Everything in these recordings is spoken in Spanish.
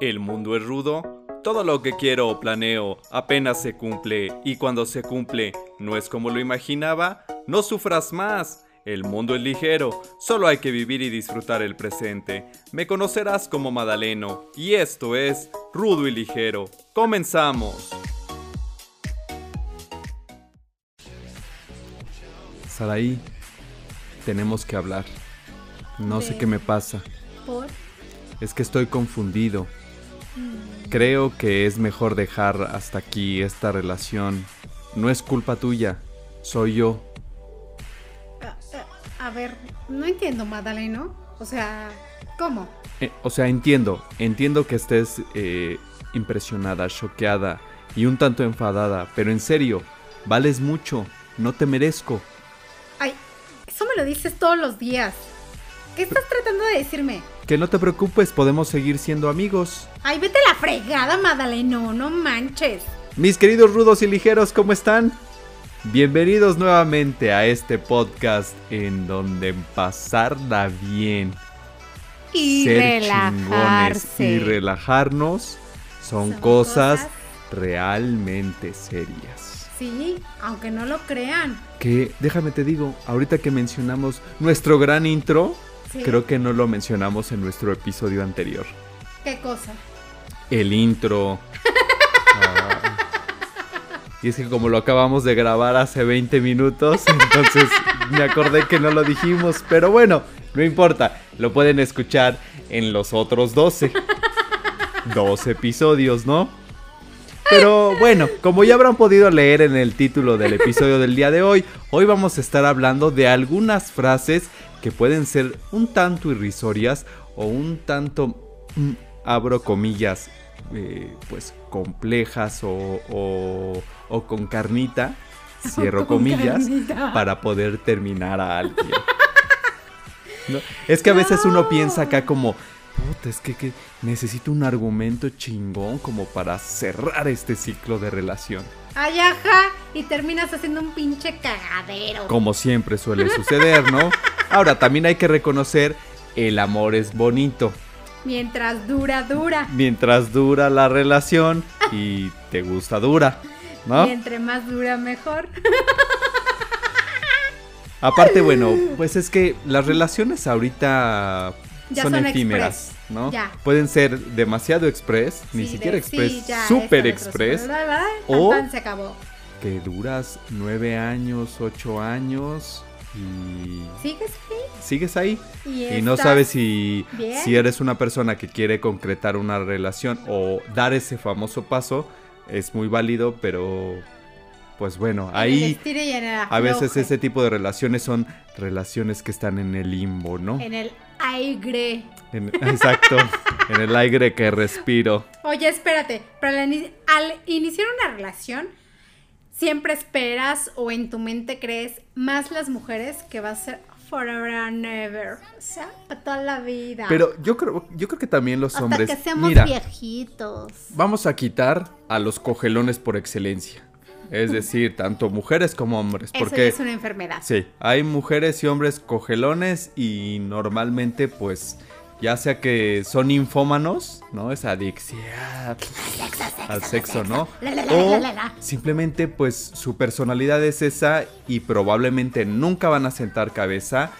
El mundo es rudo, todo lo que quiero o planeo apenas se cumple y cuando se cumple no es como lo imaginaba, no sufras más. El mundo es ligero, solo hay que vivir y disfrutar el presente. Me conocerás como Madaleno y esto es Rudo y Ligero. Comenzamos. Saraí, tenemos que hablar. No sé qué me pasa. ¿Por? Es que estoy confundido. Creo que es mejor dejar hasta aquí esta relación. No es culpa tuya, soy yo. A, a- a ver, no entiendo, Madaleno. O sea, ¿cómo? Eh, o sea, entiendo, entiendo que estés eh, impresionada, choqueada y un tanto enfadada, pero en serio, vales mucho, no te merezco. Ay, eso me lo dices todos los días. ¿Qué estás tratando de decirme? Que no te preocupes, podemos seguir siendo amigos. Ay, vete a la fregada, Madaleno, no manches. Mis queridos rudos y ligeros, ¿cómo están? Bienvenidos nuevamente a este podcast en donde pasarla bien, Y ser relajarse. y relajarnos son, Son cosas, cosas- realmente serias. Sí, aunque no lo crean. Que déjame te digo, ahorita que mencionamos nuestro gran intro, Sí. creo que no lo mencionamos en nuestro episodio anterior. ¿Qué cosa? El intro. Ah. Y es que como lo acabamos de grabar hace 20 minutos, entonces me acordé que no lo dijimos. Pero bueno, no importa. Lo pueden escuchar en los otros 12. 12 episodios, ¿no? Pero bueno, como ya habrán podido leer en el título del episodio del día de hoy, hoy vamos a estar hablando de algunas frases que pueden ser un tanto irrisorias o un tanto, mm, abro comillas, eh, pues complejas o, o- o con carnita, cierro Con comillas, carnita. para poder terminar a alguien. ¿No? Es que a veces uno No. piensa acá como, puta, es que, que necesito un argumento chingón como para cerrar este ciclo de relación. Ay, ajá. Y terminas haciendo un pinche cagadero. Como siempre suele suceder, ¿no? Ahora, también hay que reconocer, el amor es bonito. Mientras dura, dura. Mientras dura la relación y te gusta dura, ¿no? Y entre más dura, mejor. Aparte, bueno, pues es que las relaciones ahorita Ya son, son efímeras, express, ¿no? ya. Pueden ser demasiado express, ni siquiera de- express, sí, ya, super express, bla, bla, o- se acabó. que duras nueve años, ocho años y ¿Sigues sigues ahí. ahí? Y, Y no sabes si, bien. si eres una persona que quiere concretar una relación o dar ese famoso paso, es muy válido, pero pues bueno, ahí a veces ese tipo de relaciones son relaciones que están en el limbo, ¿no? En el aire. En- exacto, en el aire que respiro. Oye, espérate. Pero al, ini- al iniciar una relación, siempre esperas o en tu mente crees más las mujeres que va a ser forever and ever. O sea, para toda la vida. Pero yo creo, yo creo que también los Hasta hombres. que seamos mira, viejitos. vamos a quitar a los cogelones por excelencia. Es decir, tanto mujeres como hombres. Eso Porque es una enfermedad. Sí, hay mujeres y hombres cogelones y normalmente pues ya sea que son infómanos, ¿no? Esa adicción al sexo, ¿no? La, la, la, O la, la, la. simplemente pues su personalidad es esa y probablemente nunca van a sentar cabeza,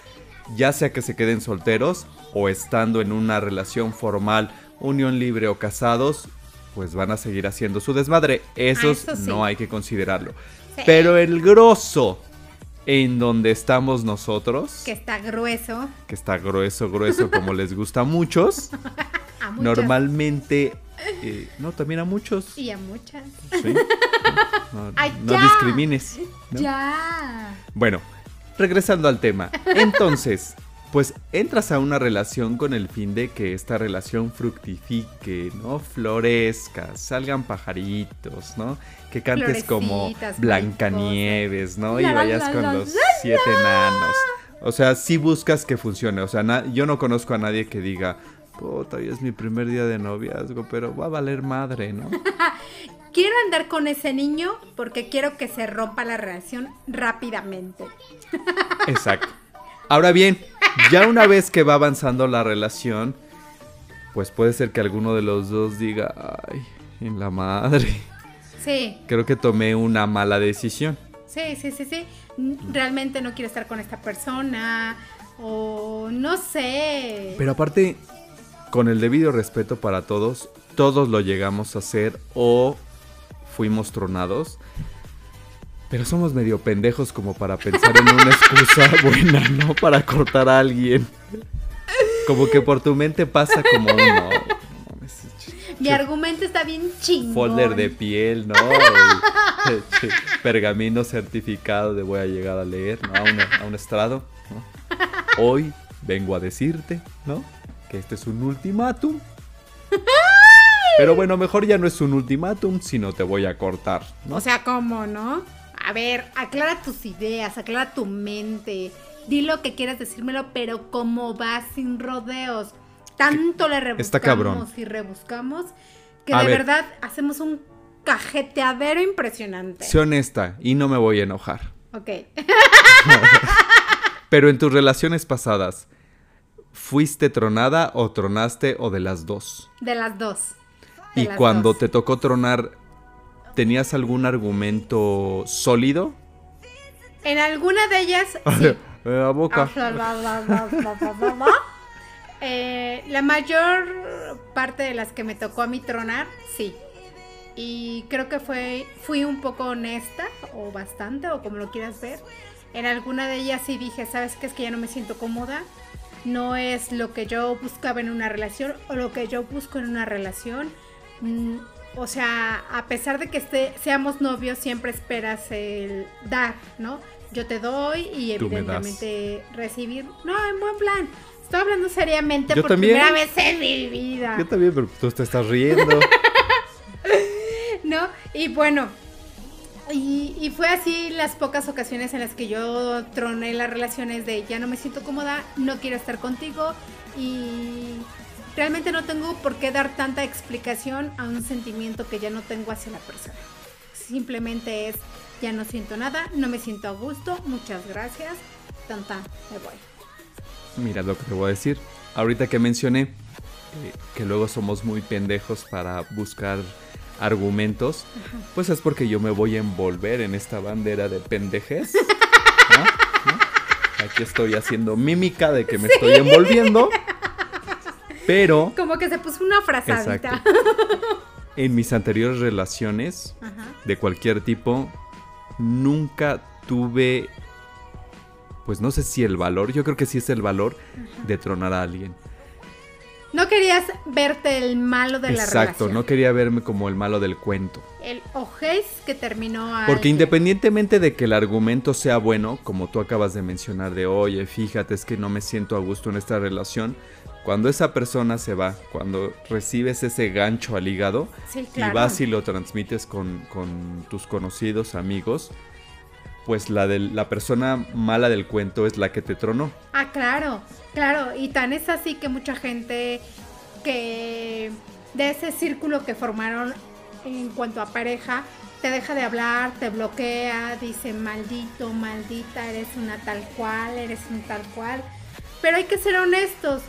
ya sea que se queden solteros o estando en una relación formal, unión libre o casados, pues van a seguir haciendo su desmadre. Esos Ah, eso sí. no hay que considerarlo. Sí. Pero el grosso en donde estamos nosotros, Que está grueso. que está grueso, grueso como les gusta a muchos, A normalmente, eh, no, también a muchos. Y a muchas. Sí. No, Ay, no ya. discrimines. ¿no? Ya. Bueno, regresando al tema. Entonces, pues entras a una relación con el fin de que esta relación fructifique, ¿no? Florezca, salgan pajaritos, ¿no? Que cantes como Blancanieves, ¿no? Y vayas con los siete enanos. O sea, sí buscas que funcione. O sea, yo no conozco a nadie que diga, puta, hoy es mi primer día de noviazgo, pero va a valer madre, ¿no? Quiero andar con ese niño porque quiero que se rompa la relación rápidamente. Exacto. Ahora bien, ya una vez que va avanzando la relación, pues puede ser que alguno de los dos diga, ay, en la madre. Sí. Creo que tomé una mala decisión. Sí, sí, sí, sí. Realmente no quiero estar con esta persona o no sé. Pero aparte, con el debido respeto para todos, todos lo llegamos a hacer o fuimos tronados. Pero somos medio pendejos como para pensar en una excusa buena, ¿no? Para cortar a alguien. Como que por tu mente pasa como uno. Mi argumento está bien chingón. Folder de piel, ¿no? pergamino certificado de voy a llegar a leer, ¿no? A un, estrado, ¿no? Hoy vengo a decirte, ¿no? Que este es un ultimátum. Pero bueno, mejor ya no es un ultimátum, sino te voy a cortar, ¿no? O sea, ¿cómo, no? A ver, aclara tus ideas, aclara tu mente. Di lo que quieras decírmelo, pero como va sin rodeos. Tanto le rebuscamos y rebuscamos que de verdad hacemos un cajeteadero impresionante. Sé honesta y no me voy a enojar. Ok. Pero en tus relaciones pasadas, ¿fuiste tronada o tronaste o de las dos? De las dos. y cuando te tocó tronar, ¿tenías algún argumento sólido? En alguna de ellas. Sí. la boca. Eh, la mayor parte de las que me tocó a mí tronar, sí. Y creo que fue, fui un poco honesta, o bastante, o como lo quieras ver. En alguna de ellas sí dije, ¿sabes qué? Es que ya no me siento cómoda. No es lo que yo buscaba en una relación o lo que yo busco en una relación. O sea, a pesar de que esté, seamos novios, siempre esperas el dar, ¿no? Yo te doy y evidentemente recibir. No, en buen plan. Estoy hablando seriamente por primera vez en mi vida. Yo también, pero tú te estás riendo. ¿No? Y bueno, y, fue así las pocas ocasiones en las que yo troné las relaciones de ya no me siento cómoda, no quiero estar contigo y realmente no tengo por qué dar tanta explicación a un sentimiento que ya no tengo hacia la persona. Simplemente es ya no siento nada, no me siento a gusto, muchas gracias, tanta, me voy. Mira lo que te voy a decir. Ahorita que mencioné eh, que luego somos muy pendejos para buscar argumentos, pues es porque yo me voy a envolver en esta bandera de pendejes. Aquí estoy haciendo mímica de que me estoy envolviendo. Pero. Como que se puso una frazadita. En mis anteriores relaciones, de cualquier tipo, nunca tuve pues no sé si el valor, yo creo que sí es el valor de tronar a alguien. No querías verte el malo de la relación. Exacto, no quería verme como el malo del cuento. El ojez que terminó a Porque independientemente de que el argumento sea bueno, como tú acabas de mencionar de, oye, fíjate, es que no me siento a gusto en esta relación, cuando esa persona se va, cuando recibes ese gancho al hígado y vas y lo transmites con, con tus conocidos, amigos, pues la de la persona mala del cuento es la que te tronó. Ah, claro, claro. Y tan es así que mucha gente que de ese círculo que formaron en cuanto a pareja, te deja de hablar, te bloquea, dice maldito, maldita, eres una tal cual, eres un tal cual. Pero hay que ser honestos.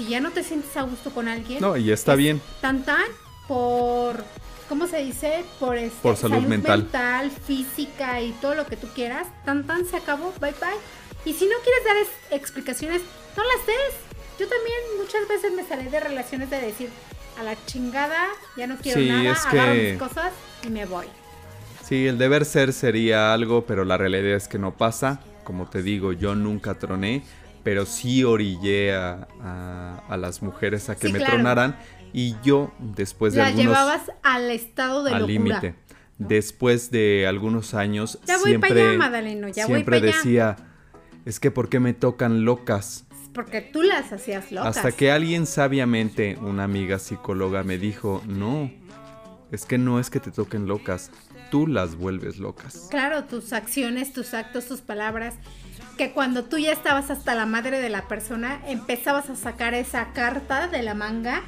Si ya no te sientes a gusto con alguien. No, y está bien. Tan tan por ¿cómo se dice? Por, este, Por salud, mental. mental. física y todo lo que tú quieras. Tan tan se acabó, bye bye. Y si no quieres dar explicaciones, no las des. Yo también muchas veces me salí de relaciones de decir, a la chingada, ya no quiero nada, agarro mis cosas y me voy. Sí, el deber ser sería algo, pero la realidad es que no pasa. Como te digo, yo nunca troné, pero sí orillé a, las mujeres a que me tronaran y yo, después de la llevabas al estado de al límite. Después de algunos años, ya voy siempre, para allá, Madaleno, ya siempre decía, es que ¿por qué me tocan locas? Porque tú las hacías locas. Hasta que alguien sabiamente, una amiga psicóloga, me dijo, no, es que no es que te toquen locas, tú las vuelves locas. Claro, tus acciones, tus actos, tus palabras, que cuando tú ya estabas hasta la madre de la persona, empezabas a sacar esa carta de la manga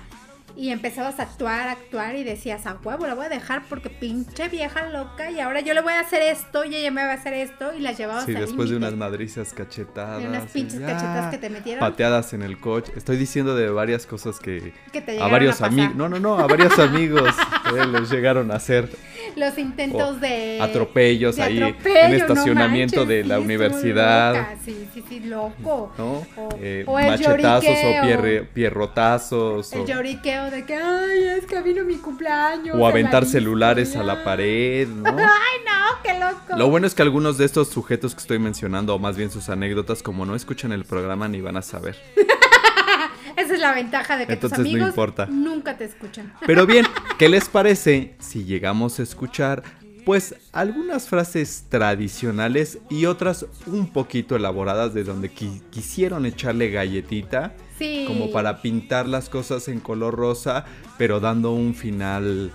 y empezabas a actuar, actuar y decías, a huevo, la voy a dejar porque pinche vieja loca y ahora yo le voy a hacer esto y ella me va a hacer esto y la llevabas Sí, después de unas madrizas cachetadas. De unas pinches ya, cachetas que te metieron. Pateadas en el coche. Estoy diciendo de varias cosas que que te a varios amigos. No, no, no, a varios amigos eh, les llegaron a hacer Los intentos de atropellos de ahí en atropello, no estacionamiento manches, de la sí, universidad. loca, Sí, sí, sí, loco. ¿no? O- Eh, o el machetazos o pierre- pierrotazos. El o- lloriqueo de que, ay, es que vino mi cumpleaños. O aventar la celulares a la pared, ¿no? Ay, no, qué loco. Lo bueno es que algunos de estos sujetos que estoy mencionando, o más bien sus anécdotas, como no escuchan el programa ni van a saber. Esa es la ventaja de que Entonces tus no amigos importa. nunca te escuchan. Pero bien, ¿qué les parece si llegamos a escuchar, pues, algunas frases tradicionales y otras un poquito elaboradas de donde qui- quisieron echarle galletita, Sí. como para pintar las cosas en color rosa, pero dando un final,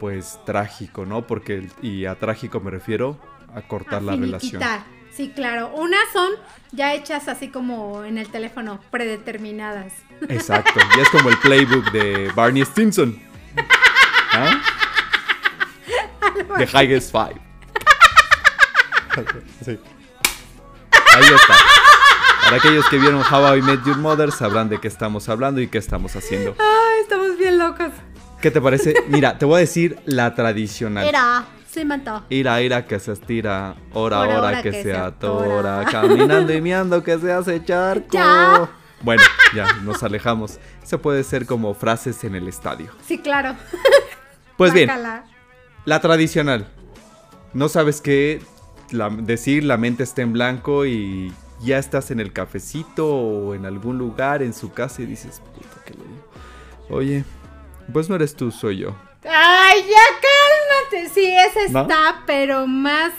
pues, trágico, ¿no? Porque, y a trágico me refiero a cortar a la relación. Sí, claro. Unas son ya hechas así como en el teléfono, predeterminadas. Exacto, ya es como el playbook de Barney Stinson. ¿Ah? The Highest Five. Sí. Ahí está. Para aquellos que vieron How I Met Your Mother sabrán de qué estamos hablando y qué estamos haciendo. Ay, estamos bien locos. ¿Qué te parece? Mira, te voy a decir la tradicional. Era, se mató. Ira, ira que se estira, hora, Hora, que, que se se atora, atora. caminando y miando que se hace charco. Ya. Bueno, ya nos alejamos. Eso puede ser como frases en el estadio. Sí, claro. Pues bien, la tradicional. No sabes qué la- decir, la mente está en blanco y ya estás en el cafecito o en algún lugar en su casa y dices, puta que lo digo. Oye, pues no eres tú, soy yo. Ay, ya cálmate. Sí, esa ¿No? está, pero más.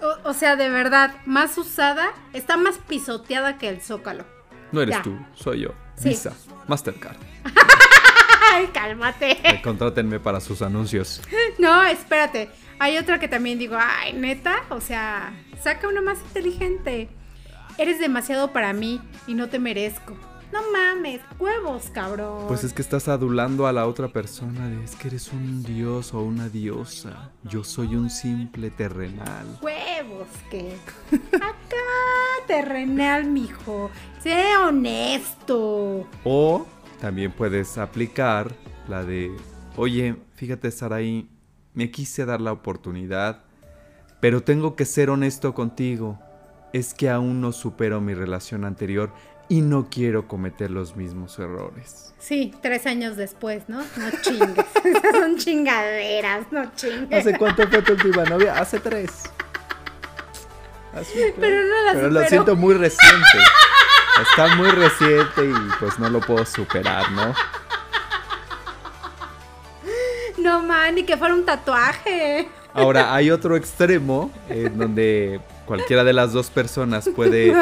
O, o sea, de verdad, más usada. Está más pisoteada que el zócalo. No eres Ya. tú, soy yo. Sí. Visa, Mastercard. Ay, cálmate. Eh, Contrátenme para sus anuncios. No, espérate. Hay otra que también digo, ay, neta, o sea, saca una más inteligente. Eres demasiado para mí y no te merezco. No mames, huevos, cabrón. Pues es que estás adulando a la otra persona. de, Es que eres un dios o una diosa. Yo soy un simple terrenal. Huevos, que. Acá, terrenal, mijo. Sé honesto. O también puedes aplicar la de, oye, fíjate Saraí, me quise dar la oportunidad, pero tengo que ser honesto contigo. Es que aún no supero mi relación anterior y no quiero cometer los mismos errores. Sí, tres años después, ¿no? No chingues. Esas son chingaderas, no chingues. ¿Hace cuánto fue tu última novia? Hace tres. Así. Pero no la Pero lo supero. siento muy reciente. Está muy reciente y pues no lo puedo superar, ¿no? No, man, ni que fuera un tatuaje. Ahora, hay otro extremo en donde cualquiera de las dos personas puede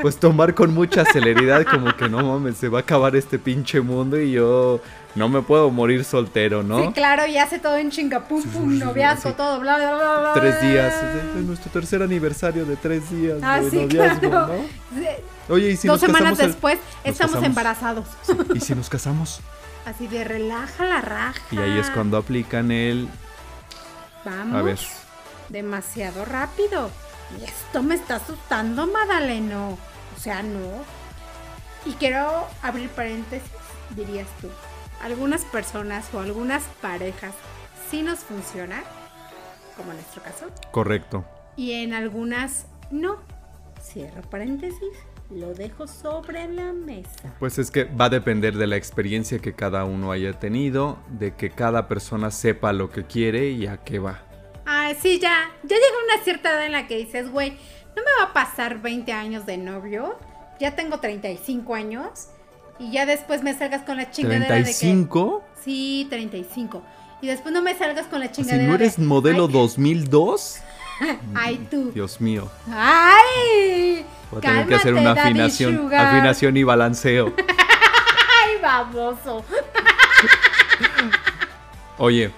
pues tomar con mucha celeridad como que no mames, se va a acabar este pinche mundo y yo no me puedo morir soltero, ¿no? Sí, claro, y hace todo en chinga, pum, pum, noviazgo, sí. todo, bla, bla, bla, bla. Tres días, es, es nuestro tercer aniversario de tres días Ah, de sí, noviazgo, claro. Oye, ¿y si Dos nos semanas casamos el- después estamos casamos. embarazados. ¿Y si nos casamos? Así de relaja la raja. Y ahí es cuando aplican el... Vamos. A ver. Demasiado rápido. Y esto me está asustando, Madaleno. O sea, no. Y quiero abrir paréntesis, dirías tú. Algunas personas o algunas parejas sí nos funciona, como en nuestro caso, Correcto. y en algunas no. Cierro paréntesis, lo dejo sobre la mesa. Pues es que va a depender de la experiencia que cada uno haya tenido, de que cada persona sepa lo que quiere y a qué va. Sí, ya. Ya llega una cierta edad en la que dices, güey, no me va a pasar 20 años de novio. Ya tengo 35 años. Y ya después me salgas con la chingadera de que. ¿35? Sí, 35. Y después no me salgas con la Si chingadera no eres de, modelo ay, 2002, Ay, tú. Dios mío. Ay. Voy a tener que hacer una afinación, afinación y balanceo. Ay, baboso. Oye,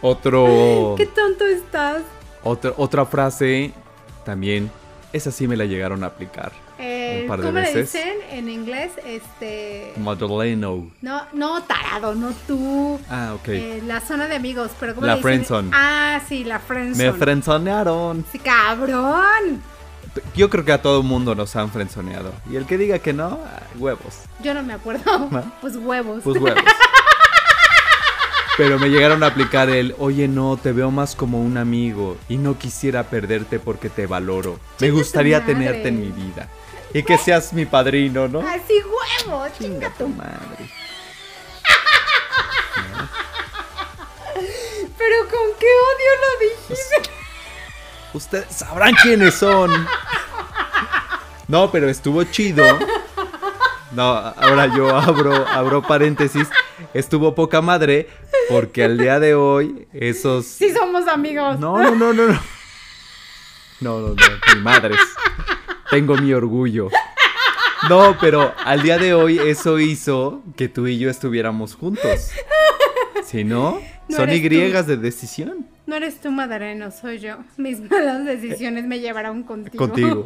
otro, Qué tonto estás. otra, otra frase también, esa sí me la llegaron a aplicar. Eh, Un par de ¿Cómo le veces. dicen en inglés? Este. Madaleno. No, no, tarado, no tú. Ah, ok. Eh, la zona de amigos, pero ¿cómo La le dicen? friendzone. Ah, sí, la friendzone. Me frenzonearon. Sí, cabrón. Yo creo que a todo mundo nos han frenzoneado. Y el que diga que no, ah, huevos. Yo no me acuerdo. ¿No? Pues huevos. Pues huevos. Pero me llegaron a aplicar el, oye no, te veo más como un amigo y no quisiera perderte porque te valoro. Me gustaría tenerte en mi vida. Y que seas mi padrino, ¿no? Así huevos, chinga tu madre. Pero con qué odio lo dijiste. Ustedes sabrán quiénes son. No, pero estuvo chido. No, ahora yo abro, abro paréntesis. Estuvo poca madre porque al día de hoy esos... Sí somos amigos. No, no, no, no, no. No, no, no, ni madres. Tengo mi orgullo. No, pero al día de hoy eso hizo que tú y yo estuviéramos juntos. Si no, No son Y de decisión. No eres tú, Madareno, soy yo. Mis malas decisiones me llevaron contigo. Contigo.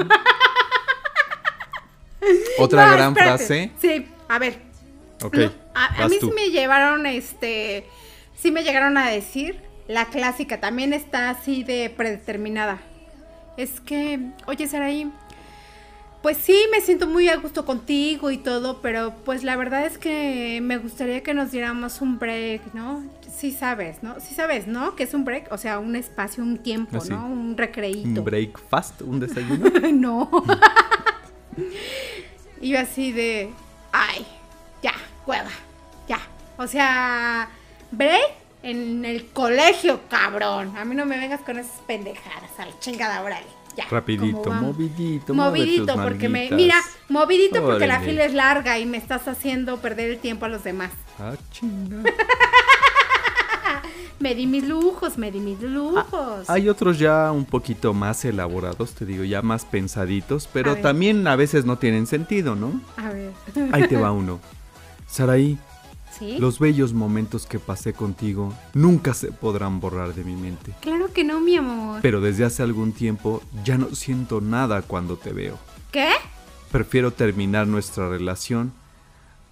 Otra No, gran espérate. frase. Sí, a ver. Ok, No, a, mí tú. sí me llevaron, este, sí me llegaron a decir la clásica, también está así de predeterminada. Es que, oye Saraí, pues sí, me siento muy a gusto contigo y todo, pero pues la verdad es que me gustaría que nos diéramos un break, ¿no? Sí sabes, ¿no? Sí sabes, ¿no? Que es un break, o sea, un espacio, un tiempo, Así. ¿no? Un recreíto. Un break fast, un desayuno. no. y yo así de, ay, ya, hueva, ya. O sea, break en el colegio, cabrón. A mí no me vengas con esas pendejadas, a la chingada, órale. Ya, Rapidito, movidito, Movidito, porque me. Mira, movidito porque la fila es larga y me estás haciendo perder el tiempo a los demás. Ah, chinga. Me di mis lujos, me di mis lujos. Hay otros ya un poquito más elaborados, te digo, ya más pensaditos, pero también a veces no tienen sentido, ¿no? A ver. Ahí te va uno. Saraí, ¿Sí? los bellos momentos que pasé contigo nunca se podrán borrar de mi mente. Claro que no, mi amor. Pero desde hace algún tiempo ya no siento nada cuando te veo. ¿Qué? Prefiero terminar nuestra relación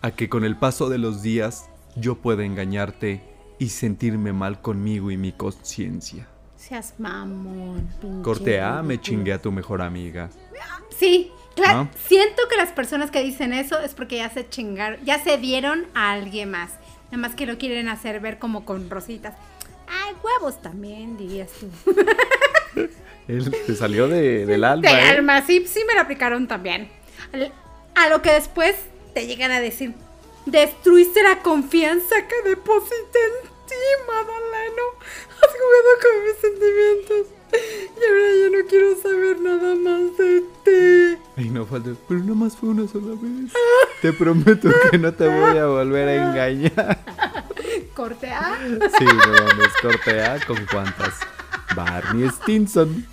a que con el paso de los días yo pueda engañarte y sentirme mal conmigo y mi conciencia. Seas mamón, pinche Corte A, me chingué a tu mejor amiga. Sí, claro. ¿No? Siento que las personas que dicen eso es porque ya se chingaron, ya se dieron a alguien más. Nada más que lo quieren hacer ver como con rositas. Ay, huevos también, dirías tú. Él se salió de- del alma. De ¿eh? alma, sí, sí me lo aplicaron también. A lo que después te llegan a decir, destruiste la confianza que deposité en ti, Madaleno. Has jugado con mis sentimientos. Y ahora ya no quiero saber nada más de ti. Ay, no falta. Pero nada más fue una sola vez. Te prometo que no te voy a volver a engañar. Corte A. Sí, no mames, corte A con cuántas. Barney Stinson.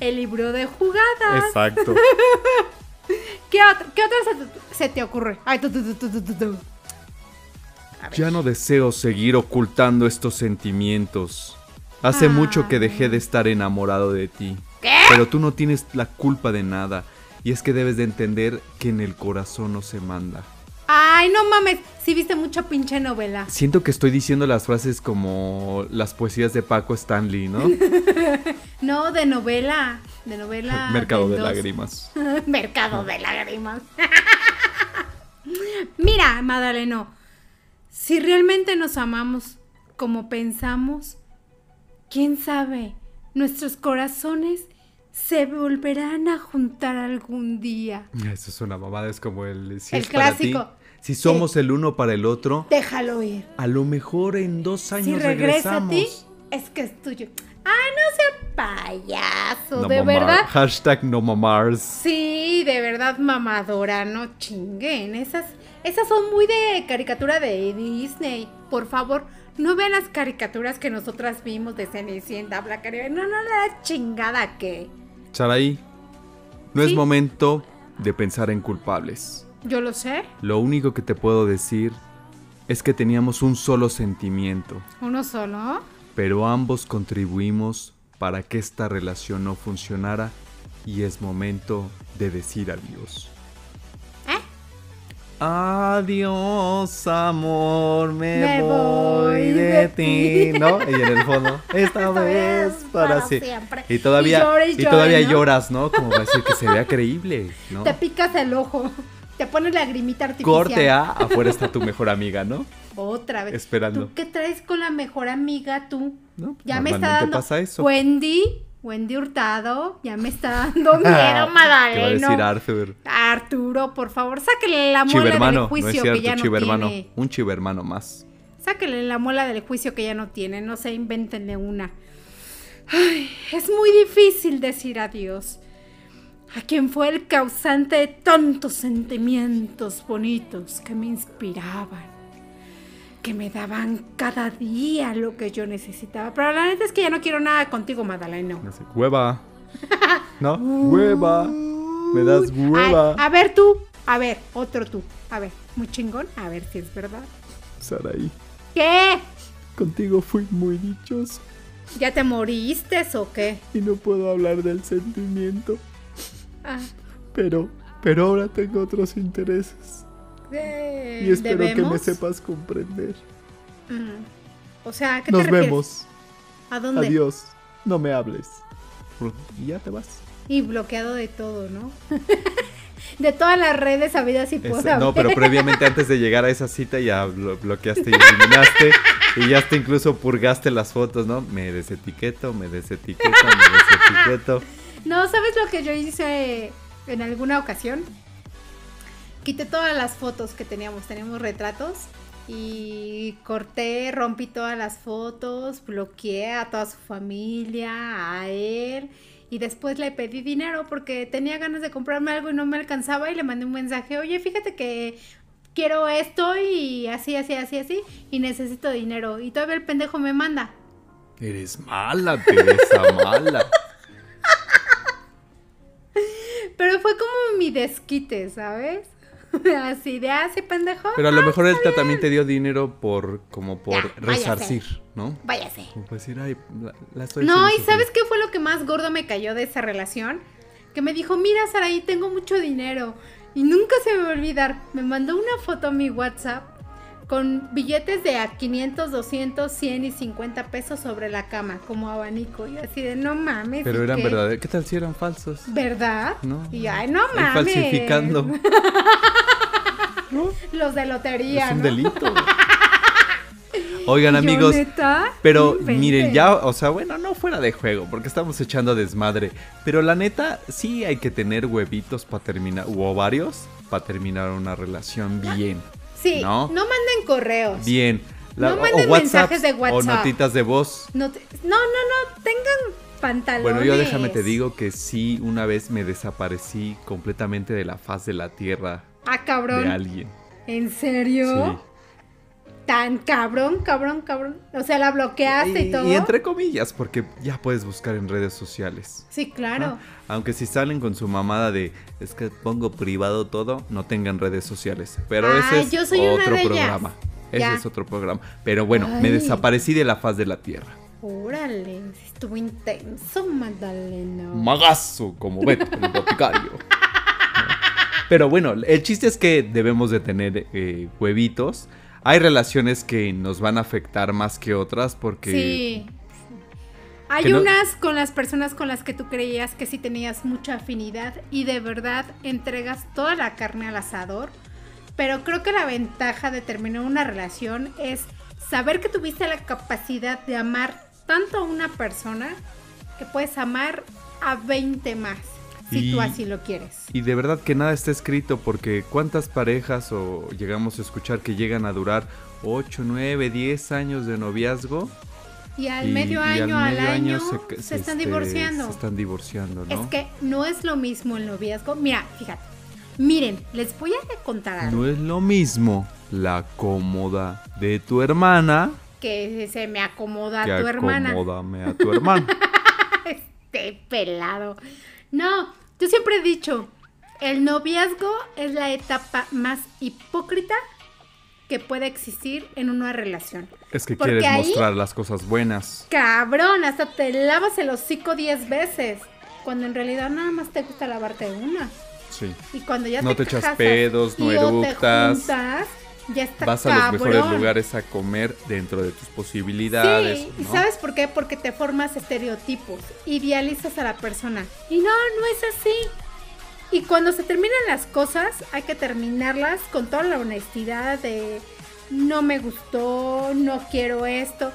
El libro de jugadas. Exacto. ¿Qué otro, qué otro se, te- se te ocurre? Ay, tu, tu, tu, Ya no deseo seguir ocultando estos sentimientos. Hace Ah. mucho que dejé de estar enamorado de ti. ¿Qué? Pero tú no tienes la culpa de nada. Y es que debes de entender que en el corazón no se manda. Ay, no mames. Sí viste mucha pinche novela. Siento que estoy diciendo las frases como las poesías de Paco Stanley, ¿no? No, de novela. De novela. Mercado de dos. lágrimas. Mercado de lágrimas. Mira, Madaleno. Si realmente nos amamos como pensamos, quién sabe, nuestros corazones se volverán a juntar algún día. Eso es una mamada, es como el... Si El es para ti, clásico. si somos el uno para el otro, Déjalo ir. a lo mejor en dos años Si regresa a ti, regresamos. es que es tuyo. Ay, no sea payaso, No de mamar. verdad. Hashtag no mamars. Sí, de verdad mamadora, no chinguen. Esas, esas son muy de caricatura de Disney. Por favor, no vean las caricaturas que nosotras vimos de Cenicienta, Blancanieves. No, no, la chingada que. Saraí, no Sí. es momento de pensar en culpables. Yo lo sé, Lo único que te puedo decir es que teníamos un solo sentimiento, uno solo. Pero ambos contribuimos para que esta relación no funcionara y es momento de decir adiós. ¿Eh? Adiós, amor, me, Me voy, voy de, de ti. ¿no? Y en el fondo, esta vez para, siempre. Y todavía, Y llore todavía ¿no? lloras, ¿no? Como para decir que se vea creíble, ¿no? Te picas el ojo. Te pones lagrimita artificial. Corte A, afuera está tu mejor amiga, ¿no? Otra vez. Esperando. ¿Tú qué traes con la mejor amiga tú? No, pues Ya me está dando. pasa eso. Wendy, Wendy Hurtado, ya me está dando miedo, ¿Qué va a decir Madaleno. Arthur? Arturo, por favor, sáquele la muela del no es juicio cierto, que ya no tiene. Un chivermano más. Sáquele la muela del juicio que ya no tiene, no sé, invéntenle una. Ay, es muy difícil decir adiós. A quien fue el causante de tantos sentimientos bonitos que me inspiraban, que me daban cada día lo que yo necesitaba. Pero la neta es que ya no quiero nada contigo, Madaleno. No sé, hueva. ¿No? Hueva. Me das hueva. ay, a ver tú, a ver, otro tú. A ver, muy chingón, a ver si es verdad. Saraí, ¿Qué? contigo fui muy dichoso ¿Ya te moriste o qué? y no puedo hablar del sentimiento. Ah, Pero, pero ahora tengo otros intereses. Eh, Y espero que me sepas comprender. Mm. O sea, ¿qué Nos te vemos. ¿A dónde? Adiós. No me hables. Y ya te vas. Y bloqueado de todo, ¿no? de todas las redes habidas y por Este, no, pero previamente antes de llegar a esa cita ya blo- bloqueaste y eliminaste. y ya hasta incluso purgaste las fotos, ¿no? Me desetiqueto, me desetiqueto, me desetiqueto. No, ¿sabes lo que yo hice en alguna ocasión? Quité todas las fotos que teníamos, teníamos retratos y corté, rompí todas las fotos, bloqueé a toda su familia, a él y después le pedí dinero porque tenía ganas de comprarme algo y no me alcanzaba y le mandé un mensaje, oye, fíjate que quiero esto y así, así, así, así y necesito dinero y todavía el pendejo me manda. Eres mala, Teresa, mala. Pero fue como mi desquite, ¿sabes? Así de así, pendejo. Pero a lo mejor él ta- también te dio dinero por, como por Ya, váyase. resarcir, ¿no? Váyase. Como decir, ay, la, la estoy No, ¿y sufrir". sabes qué fue lo que más gordo me cayó de esa relación? Que me dijo, mira, Saraí, tengo mucho dinero. Y nunca se me va a olvidar. Me mandó una foto a mi WhatsApp con billetes de a 500, 200, 100 y 50 pesos sobre la cama, como abanico. Y así de, no mames. Pero ¿y eran verdaderos. ¿Qué tal si eran falsos? ¿Verdad? No. Y ay, no mames. falsificando. ¿No? Los de lotería. Es un ¿no? delito. Oigan, amigos. ¿neta? Pero miren, ya, o sea, bueno, no fuera de juego, porque estamos echando desmadre. Pero la neta, sí hay que tener huevitos para terminar, u ovarios, para terminar una relación bien. Sí, ¿no? no, manden correos. Bien. No o- manden o WhatsApp mensajes de o WhatsApp. notitas de voz. No, te- no, no, no, tengan pantalones. Bueno, yo déjame te digo que sí, una vez me desaparecí completamente de la faz de la tierra Ah, cabrón. de alguien. ¿En serio? Tan cabrón, cabrón, cabrón. O sea, la bloqueaste y, Y, todo. y entre comillas, porque ya puedes buscar en redes sociales. Sí, claro. Aunque si salen con su mamada de es que pongo privado todo, no tengan redes sociales. Pero ese es yo soy una otro de programa. Ese Ya. es otro programa. Pero bueno, me desaparecí de la faz de la tierra. Órale, estuvo intenso, Magdalena. Magazo, como Beto, el boticario. Pero bueno, el chiste es que debemos de tener eh, huevitos. Hay relaciones que nos van a afectar más que otras porque... Sí. Hay no- unas con las personas con las que tú creías que sí tenías mucha afinidad y de verdad entregas toda la carne al asador. Pero creo que la ventaja de terminar una relación es saber que tuviste la capacidad de amar tanto a una persona que puedes amar a 20 más, si Y- tú así lo quieres. Y de verdad que nada está escrito porque cuántas parejas o llegamos a escuchar que llegan a durar 8, 9, 10 años de noviazgo. Y al y- medio y año, al, medio año, se, se, se, están este, divorciando. Se están divorciando, ¿no? Es que no es lo mismo el noviazgo. Mira, fíjate. Miren, les voy a contar algo. No es lo mismo la cómoda de tu hermana Que se me acomoda que a tu hermana. acomódame a tu hermana. Este pelado. No, yo siempre he dicho, el noviazgo es la etapa más hipócrita que puede existir en una relación. es que Porque quieres ahí- mostrar las cosas buenas. Cabrón, hasta te lavas el hocico 10 veces. cuando en realidad nada más te gusta lavarte una. Sí. Y cuando ya No te echas pedos, no eructas. Ya está Vas a los mejores lugares a comer dentro de tus posibilidades. Sí, ¿y sabes por qué? Porque te formas estereotipos, idealizas a la persona. Y no, no es así. Y cuando se terminan las cosas, hay que terminarlas con toda la honestidad de no me gustó, no quiero esto.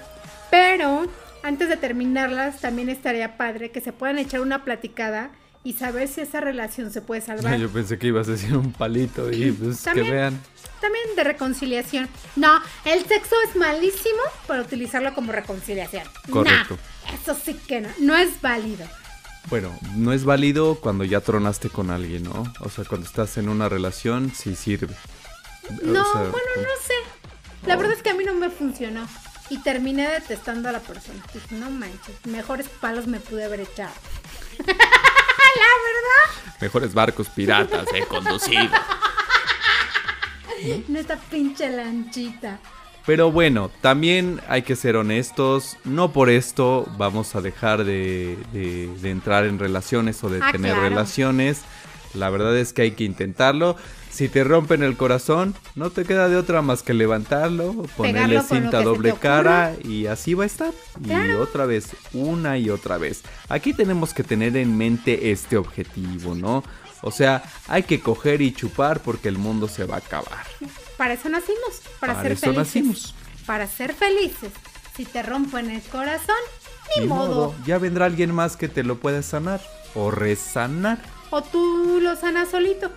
Pero antes de terminarlas, también estaría padre que se puedan echar una platicada y saber si esa relación se puede salvar. Yo pensé que ibas a decir un palito y pues que vean. También de reconciliación. No, el sexo es malísimo para utilizarlo como reconciliación. Correcto. No, eso sí que no, no es válido. Bueno, no es válido cuando ya tronaste con alguien, ¿no? O sea, cuando estás en una relación, sí sirve. No, O sea, bueno, no sé. La verdad es que a mí no me funcionó. Y terminé detestando a la persona. Dije, no manches, mejores palos me pude haber echado. Mejores barcos piratas he conducido. En esta pinche lanchita. Pero bueno, también hay que ser honestos. No por esto vamos a dejar de, de- de entrar en relaciones o de Ah, tener claro. relaciones. La verdad es que hay que intentarlo. Si te rompen el corazón, no te queda de otra más que levantarlo, ponerle cinta doble cara y así va a estar. Y otra vez, una y otra vez. Aquí tenemos que tener en mente este objetivo, ¿no? O sea, hay que coger y chupar porque el mundo se va a acabar. Para eso nacimos, para, Para ser eso felices. nacimos. Para ser felices. Si te rompen el corazón, ni, Ni modo. Ya vendrá alguien más que te lo pueda sanar o resanar. O tú lo sanas solito.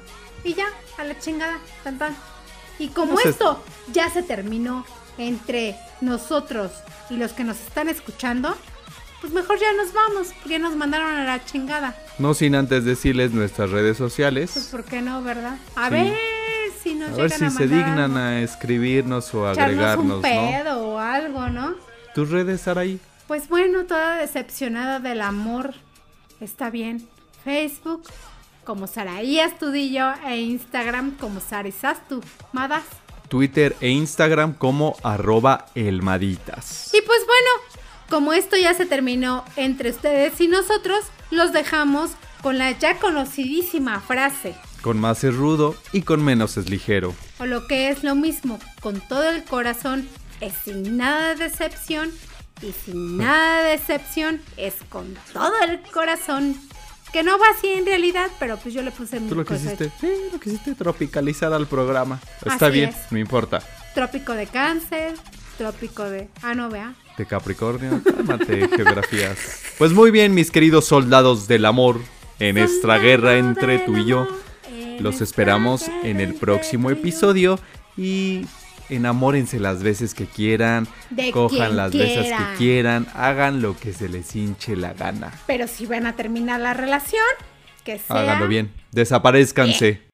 Y ya, a la chingada, tan tan. Y como No sé. esto ya se terminó entre nosotros y los que nos están escuchando, pues mejor ya nos vamos, porque ya nos mandaron a la chingada. No sin antes decirles nuestras redes Pues sociales. ¿por qué no, verdad? A Sí. ver si nos A llegan ver si a se dignan a escribirnos o agregarnos, un ¿no? pedo o algo, ¿no? Tus redes, Saraí. Pues bueno, toda decepcionada del amor. Está bien. Facebook como Saraí Astudillo e Instagram como Sarisastu. Madas. Twitter e Instagram como arroba elmaditas. Y pues bueno, como esto ya se terminó entre ustedes y nosotros, los dejamos con la ya conocidísima frase. Con más es rudo y con menos es ligero. O lo que es lo mismo, con todo el corazón es sin nada de decepción. Y sin nada de decepción es con todo el corazón. Que no va así en realidad, pero pues yo le puse mi Tú lo quisiste, sí, lo quisiste tropicalizar al programa. Está Así bien, es. no importa. Trópico de cáncer, trópico de... Ah, no, vea. De Capricornio, cálmate, geografías. Pues muy bien, mis queridos soldados del amor, en nuestra guerra entre tú y yo. Los esperamos en el próximo episodio y enamórense las veces que quieran, De cojan las veces que quieran, hagan lo que se les hinche la gana. Pero si van a terminar la relación, que sea... Háganlo bien, desaparezcanse.